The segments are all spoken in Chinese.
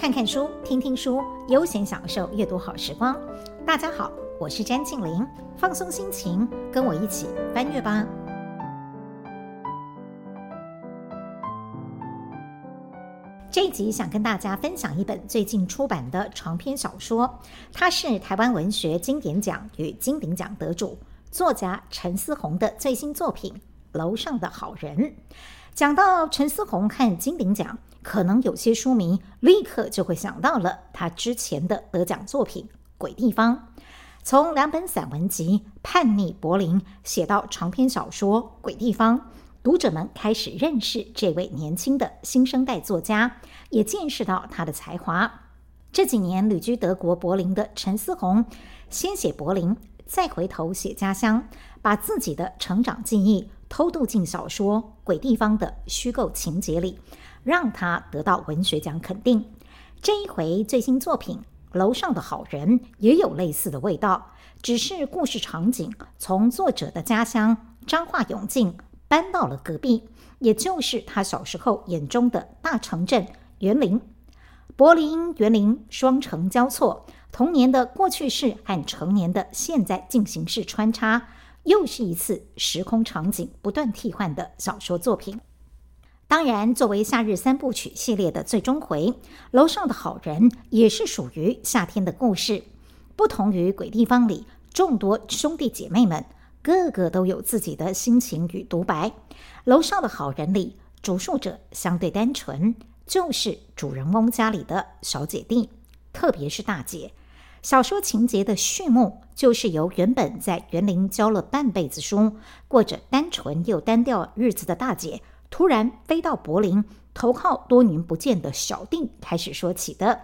看看书，听听书，悠闲享受阅读好时光。大家好，我是詹庆玲，放松心情，跟我一起翻阅吧。这一集想跟大家分享一本最近出版的长篇小说，它是台湾文学经典奖与金鼎奖得主作家陈思宏的最新作品《楼上的好人》。讲到陈思宏和金鼎奖。可能有些书迷立刻就会想到了他之前的得奖作品《鬼地方》，从两本散文集《叛逆柏林》写到长篇小说《鬼地方》，读者们开始认识这位年轻的新生代作家，也见识到他的才华。这几年旅居德国柏林的陈思宏，先写柏林，再回头写家乡，把自己的成长记忆偷渡进小说《鬼地方》的虚构情节里。让他得到文学奖肯定。这一回最新作品《楼上的好人》也有类似的味道，只是故事场景从作者的家乡彰化永靖搬到了隔壁，也就是他小时候眼中的大城镇园林。柏林、园林双城交错，童年的过去式和成年的现在进行式穿插，又是一次时空场景不断替换的小说作品。当然，作为夏日三部曲系列的最终回，楼上的好人也是属于夏天的故事。不同于鬼地方里众多兄弟姐妹们，个个都有自己的心情与独白。楼上的好人里，主述者相对单纯，就是主人翁家里的小姐弟，特别是大姐。小说情节的序幕，就是由原本在园林教了半辈子书，过着单纯又单调日子的大姐。突然飞到柏林投靠多年不见的小弟开始说起的。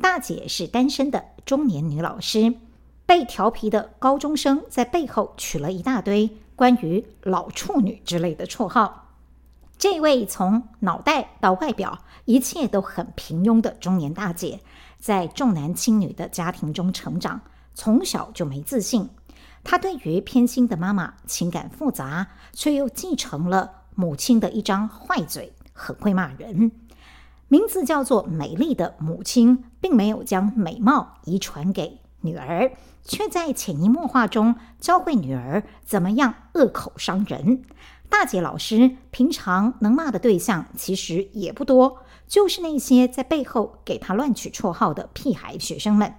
大姐是单身的中年女老师，被调皮的高中生在背后取了一大堆关于老处女之类的绰号。这位从脑袋到外表一切都很平庸的中年大姐，在重男轻女的家庭中成长，从小就没自信。她对于偏心的妈妈情感复杂，却又继承了。母亲的一张坏嘴，很会骂人。名字叫做美丽的母亲，并没有将美貌遗传给女儿，却在潜移默化中教会女儿怎么样恶口伤人。大姐老师平常能骂的对象其实也不多，就是那些在背后给她乱取绰号的屁孩学生们。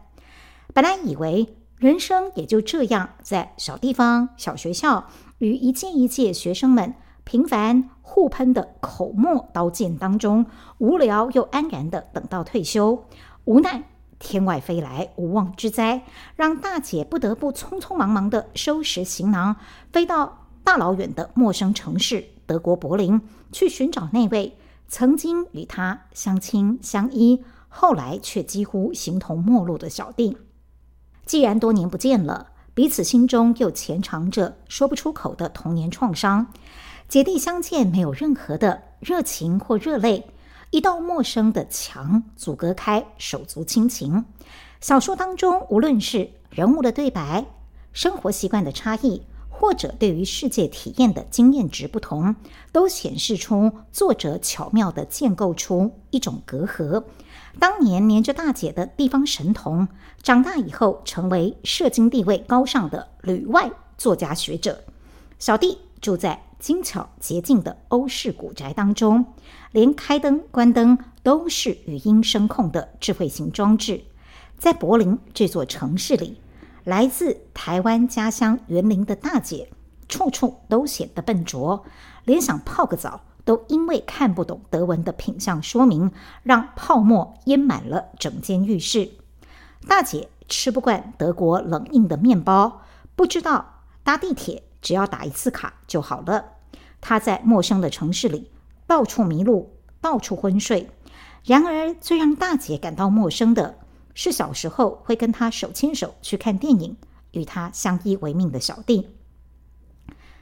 本来以为人生也就这样，在小地方、小学校与一届一届学生们。频繁互喷的口沫刀剑当中，无聊又安然地等到退休。无奈天外飞来无妄之灾，让大姐不得不匆匆忙忙地收拾行囊，飞到大老远的陌生城市德国柏林，去寻找那位曾经与她相亲相依，后来却几乎形同陌路的小弟。既然多年不见了，彼此心中又潜藏着说不出口的童年创伤。姐弟相见，没有任何的热情或热泪，一道陌生的墙阻隔开手足亲情。小说当中，无论是人物的对白、生活习惯的差异，或者对于世界体验的经验值不同，都显示出作者巧妙地建构出一种隔阂。当年黏着大姐的地方神童，长大以后成为社经地位高尚的旅外作家学者，小弟住在。精巧洁净的欧式古宅当中，连开灯关灯都是语音声控的智慧型装置。在柏林这座城市里，来自台湾家乡园林的大姐，处处都显得笨拙，连想泡个澡都因为看不懂德文的品相说明，让泡沫淹满了整间浴室。大姐吃不惯德国冷硬的面包，不知道搭地铁。只要打一次卡就好了。他在陌生的城市里到处迷路，到处昏睡。然而，最让大姐感到陌生的是，小时候会跟他手牵手去看电影，与他相依为命的小弟。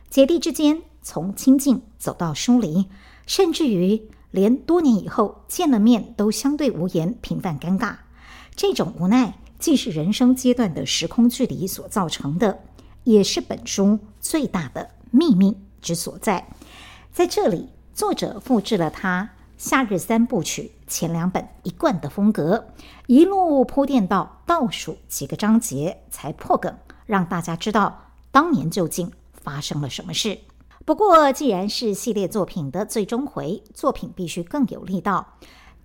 姐弟之间从亲近走到疏离，甚至于连多年以后见了面都相对无言，平凡尴尬。这种无奈，既是人生阶段的时空距离所造成的。也是本书最大的秘密之所在。在这里，作者复制了他夏日三部曲前两本一贯的风格，一路铺垫到倒数几个章节才破梗，让大家知道当年究竟发生了什么事。不过，既然是系列作品的最终回，作品必须更有力道。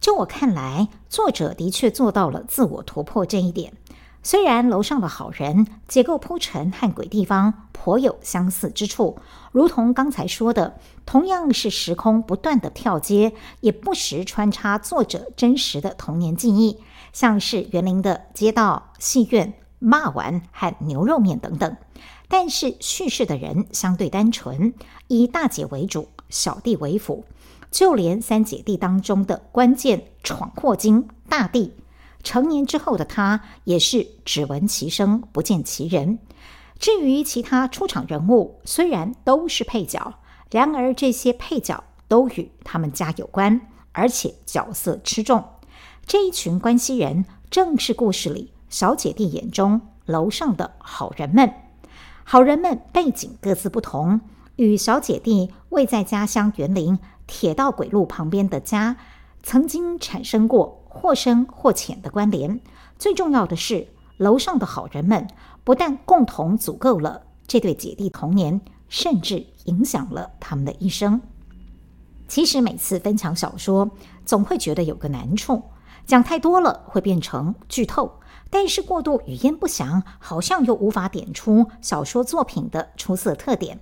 就我看来，作者的确做到了自我突破这一点。虽然楼上的好人结构铺陈和鬼地方颇有相似之处，如同刚才说的，同样是时空不断的跳接，也不时穿插作者真实的童年记忆，像是园林的街道、戏院、骂丸和牛肉面等等。但是叙事的人相对单纯，以大姐为主，小弟为辅。就连三姐弟当中的关键闯祸精大弟，成年之后的他也是只闻其声不见其人。至于其他出场人物，虽然都是配角，然而这些配角都与他们家有关，而且角色吃重。这一群关系人，正是故事里小姐弟眼中楼上的好人们。好人们背景各自不同，与小姐弟位在家乡园林铁道轨路旁边的家，曾经产生过或深或浅的关联。最重要的是，楼上的好人们不但共同组构了这对姐弟童年，甚至影响了他们的一生。其实每次分享小说，总会觉得有个难处，讲太多了会变成剧透。但是过度语焉不详，好像又无法点出小说作品的出色特点。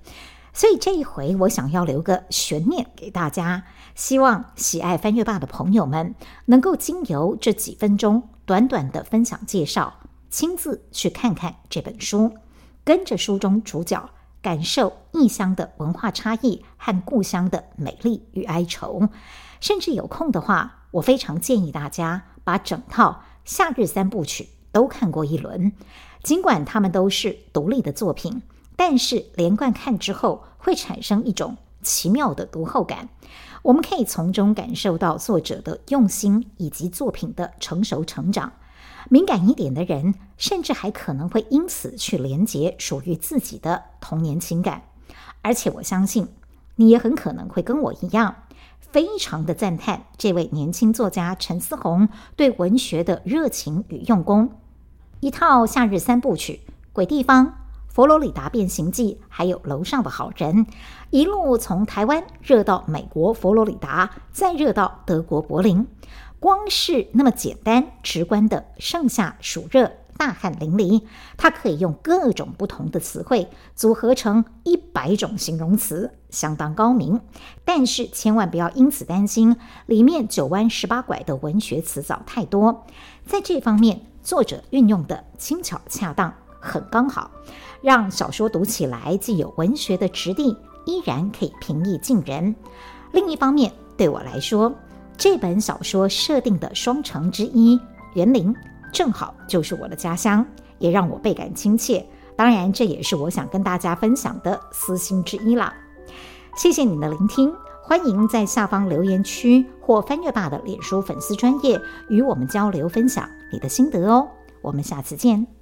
所以这一回，我想要留个悬念给大家，希望喜爱翻阅吧的朋友们能够经由这几分钟短短的分享介绍，亲自去看看这本书，跟着书中主角感受异乡的文化差异和故乡的美丽与哀愁。甚至有空的话，我非常建议大家把整套夏日三部曲。都看过一轮，尽管他们都是独立的作品，但是连贯看之后会产生一种奇妙的读后感。我们可以从中感受到作者的用心以及作品的成熟成长。敏感一点的人，甚至还可能会因此去连结属于自己的童年情感。而且我相信，你也很可能会跟我一样，非常的赞叹这位年轻作家陈思宏对文学的热情与用功。一套夏日三部曲，《鬼地方》、《佛罗里达变形记》，还有《楼上的好人》，一路从台湾热到美国佛罗里达，再热到德国柏林。光是那么简单直观的上下暑热、大汗淋漓，它可以用各种不同的词汇组合成一百种形容词，相当高明。但是千万不要因此担心里面九弯十八拐的文学词藻太多，在这方面。作者运用的轻巧恰当，很刚好，让小说读起来既有文学的质地，依然可以平易近人。另一方面，对我来说，这本小说设定的双城之一园林，正好就是我的家乡，也让我倍感亲切。当然，这也是我想跟大家分享的私心之一啦。谢谢你的聆听。欢迎在下方留言区或翻阅爸的脸书粉丝专页与我们交流分享你的心得哦，我们下次见。